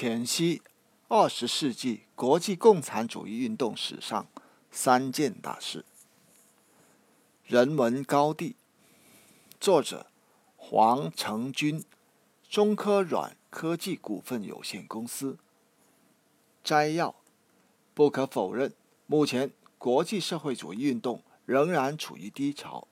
前夕二十世纪国际共产主义运动史上三件大事。人文高地，作者黄成军，中科软科技股份有限公司。摘要：不可否认，目前国际社会主义运动仍然处于低潮，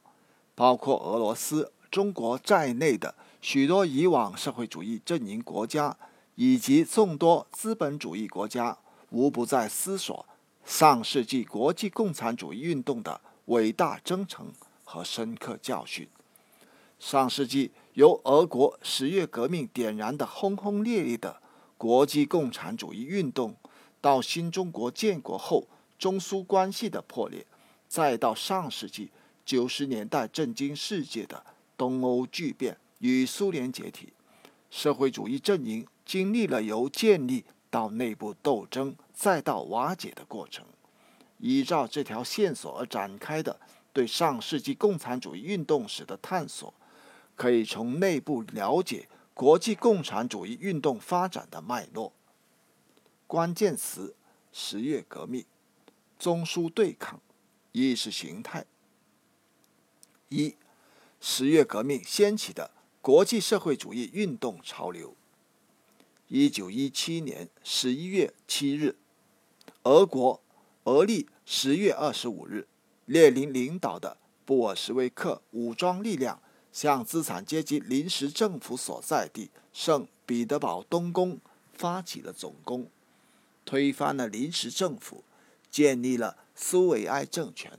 包括俄罗斯、中国在内的许多以往社会主义阵营国家。以及众多资本主义国家无不在思索上世纪国际共产主义运动的伟大征程和深刻教训。上世纪由俄国十月革命点燃的轰轰烈烈的国际共产主义运动，到新中国建国后中苏关系的破裂，再到上世纪九十年代震惊世界的东欧巨变与苏联解体，社会主义阵营。经历了由建立到内部斗争，再到瓦解的过程。依照这条线索而展开的对上世纪共产主义运动史的探索，可以从内部了解国际共产主义运动发展的脉络。关键词：十月革命、中苏对抗、意识形态。一、十月革命掀起的国际社会主义运动潮流。一九一七年十一月七日，俄国俄历十月二十五日，列宁领导的布尔什维克武装力量向资产阶级临时政府所在地圣彼得堡东宫发起了总攻，推翻了临时政府，建立了苏维埃政权，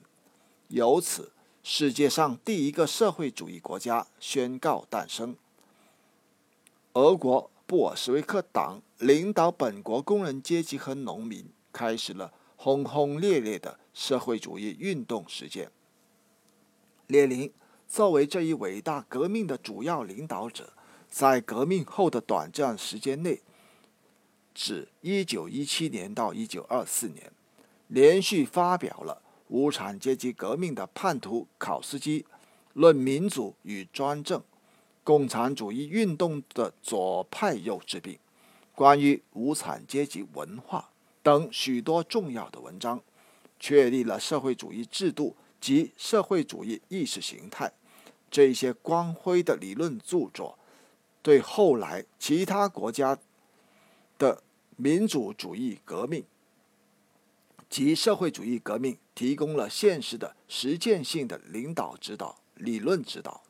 由此，世界上第一个社会主义国家宣告诞生。俄国。布尔什维克党领导本国工人阶级和农民，开始了轰轰烈烈的社会主义运动实践。列宁作为这一伟大革命的主要领导者，在革命后的短暂时间内，指1917年到1924年，连续发表了无产阶级革命的叛徒考斯基《论民主与专政》。共产主义运动的左派幼稚病，关于无产阶级文化等许多重要的文章，确立了社会主义制度及社会主义意识形态。这些光辉的理论著作，对后来其他国家的民主主义革命及社会主义革命提供了现实的实践性的领导指导、理论指导。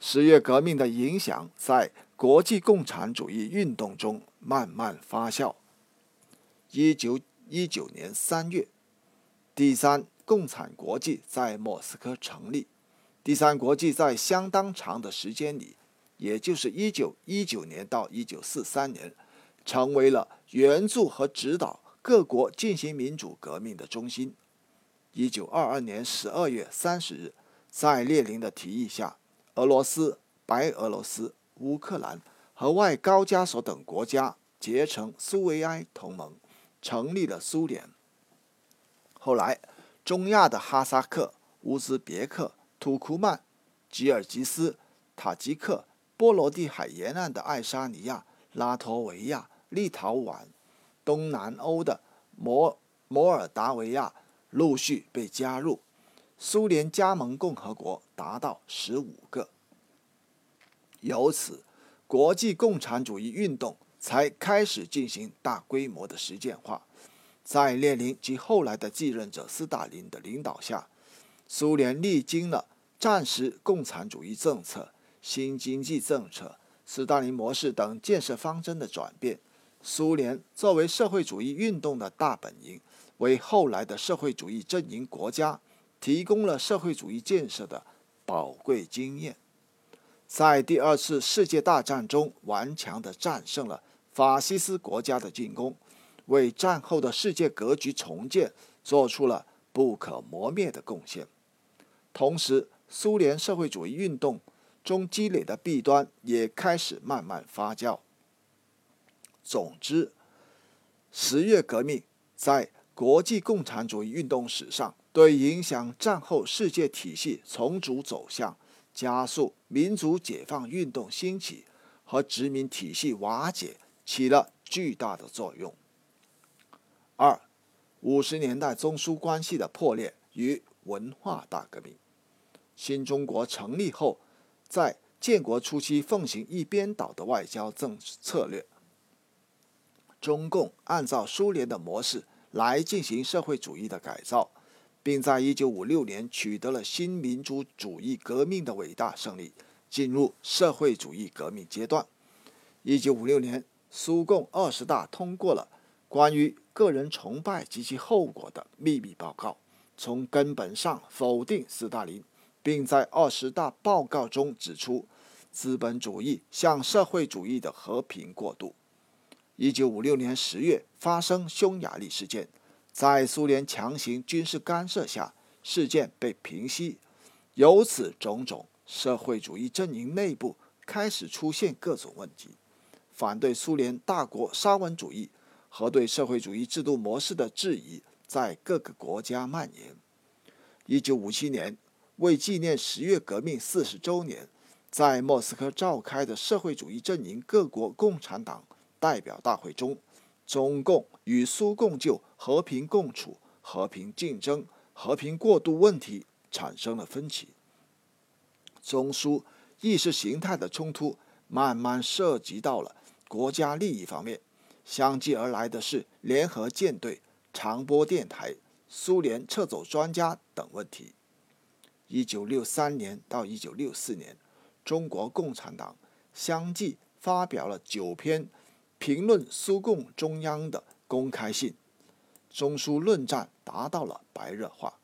十月革命的影响在国际共产主义运动中慢慢发酵。一九一九年三月，第三共产国际在莫斯科成立。第三国际在相当长的时间里，也就是一九一九年到一九四三年，成为了援助和指导各国进行民主革命的中心。一九二二年十二月三十日，在列宁的提议下。俄罗斯、白俄罗斯、乌克兰和外高加索等国家结成苏维埃同盟，成立了苏联。后来，中亚的哈萨克、乌兹别克、土库曼、吉尔吉斯、塔吉克、波罗的海沿岸的爱沙尼亚、拉脱维亚、立陶宛，东南欧的摩摩尔达维亚陆续被加入。苏联加盟共和国达到十五个，由此，国际共产主义运动才开始进行大规模的实践化。在列宁及后来的继任者斯大林的领导下，苏联历经了战时共产主义政策、新经济政策、斯大林模式等建设方针的转变。苏联作为社会主义运动的大本营，为后来的社会主义阵营国家。提供了社会主义建设的宝贵经验，在第二次世界大战中顽强地战胜了法西斯国家的进攻，为战后的世界格局重建做出了不可磨灭的贡献。同时，苏联社会主义运动中积累的弊端也开始慢慢发酵。总之，十月革命在国际共产主义运动史上。对影响战后世界体系重组走向、加速民族解放运动兴起和殖民体系瓦解起了巨大的作用。二，五十年代中苏关系的破裂与文化大革命。新中国成立后，在建国初期奉行一边倒的外交政策略。中共按照苏联的模式来进行社会主义的改造，并在一九五六年取得了新民主主义革命的伟大胜利，进入社会主义革命阶段。一九五六年，苏共二十大通过了关于个人崇拜及其后果的秘密报告，从根本上否定斯大林。并在二十大报告中指出，资本主义向社会主义的和平过渡。一九五六年十月发生匈牙利事件，在苏联强行军事干涉下，事件被平息。由此种种，社会主义阵营内部开始出现各种问题，反对苏联大国沙文主义和对社会主义制度模式的质疑在各个国家蔓延。一九五七年。为纪念十月革命四十周年，在莫斯科召开的社会主义阵营各国共产党代表大会中，中共与苏共就和平共处、和平竞争、和平过渡问题产生了分歧。中苏意识形态的冲突慢慢涉及到了国家利益方面，相继而来的是联合舰队、长波电台、苏联撤走专家等问题。一九六三年到一九六四年，中国共产党相继发表了九篇评论苏共中央的公开信，中苏论战达到了白热化。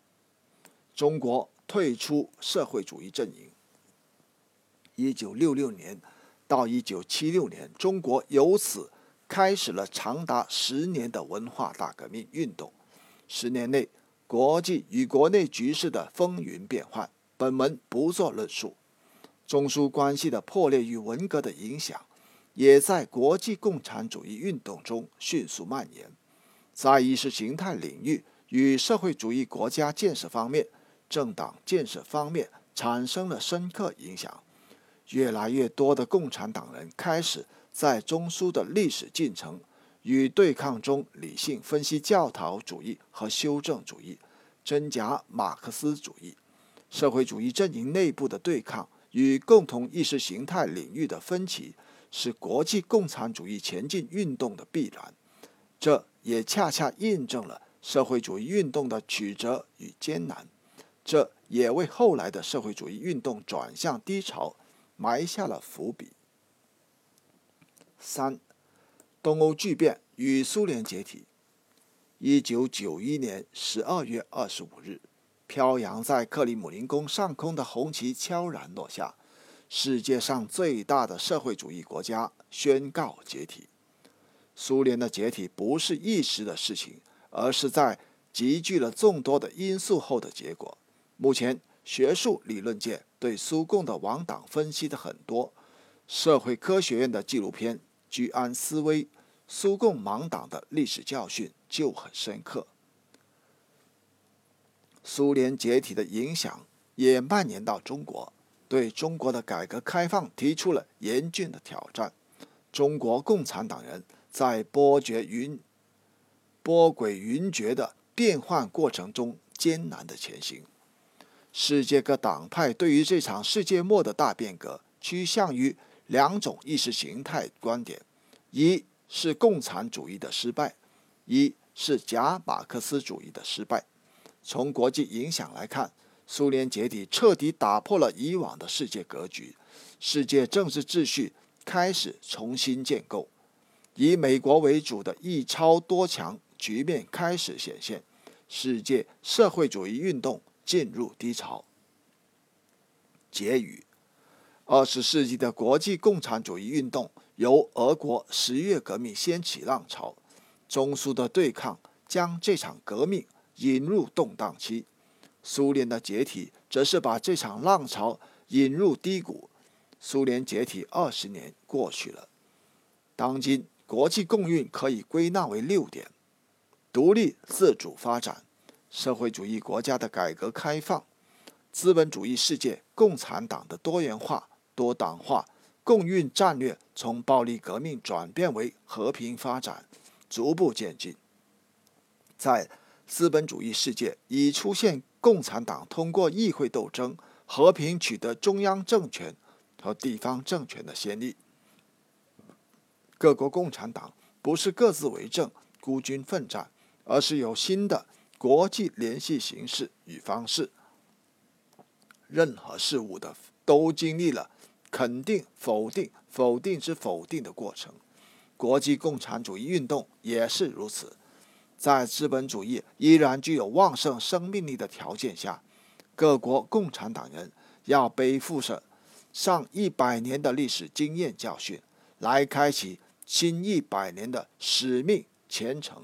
中国退出社会主义阵营。一九六六年到一九七六年，中国由此开始了长达十年的文化大革命运动。十年内。国际与国内局势的风云变幻，本文不做论述。中苏关系的破裂与文革的影响，也在国际共产主义运动中迅速蔓延，在意识形态领域与社会主义国家建设方面、政党建设方面产生了深刻影响。越来越多的共产党人开始在中苏的历史进程。与对抗中理性分析教条主义和修正主义，真假马克思主义，社会主义阵营内部的对抗与共同意识形态领域的分歧，是国际共产主义前进运动的必然。这也恰恰印证了社会主义运动的曲折与艰难，这也为后来的社会主义运动转向低潮埋下了伏笔。三。东欧巨变与苏联解体。一九九一年十二月二十五日，飘扬在克里姆林宫上空的红旗悄然落下，世界上最大的社会主义国家宣告解体。苏联的解体不是一时的事情，而是在集聚了众多的因素后的结果。目前，学术理论界对苏共的亡党分析的很多，社会科学院的纪录片。居安思危，苏共亡党的历史教训就很深刻。苏联解体的影响也蔓延到中国，对中国的改革开放提出了严峻的挑战。中国共产党人在波谲云波诡云谲的变换过程中艰难的前行。世界各党派对于这场世界末的大变革趋向于。两种意识形态观点，一是共产主义的失败，一是假马克思主义的失败。从国际影响来看，苏联解体彻底打破了以往的世界格局，世界政治秩序开始重新建构，以美国为主的一超多强局面开始显现，世界社会主义运动进入低潮。结语。二十世纪的国际共产主义运动由俄国十月革命掀起浪潮，中苏的对抗将这场革命引入动荡期，苏联的解体则是把这场浪潮引入低谷。苏联解体二十年过去了，当今国际共运可以归纳为六点：独立自主发展、社会主义国家的改革开放、资本主义世界共产党的多元化。多党化、共运战略从暴力革命转变为和平发展，逐步渐进。在资本主义世界，已出现共产党通过议会斗争和平取得中央政权和地方政权的先例。各国共产党不是各自为政、孤军奋战，而是有新的国际联系形式与方式。任何事物的都经历了。肯定、否定、否定之否定的过程，国际共产主义运动也是如此。在资本主义依然具有旺盛生命力的条件下，各国共产党人要背负着上一百年的历史经验教训，来开启新一百年的使命前程。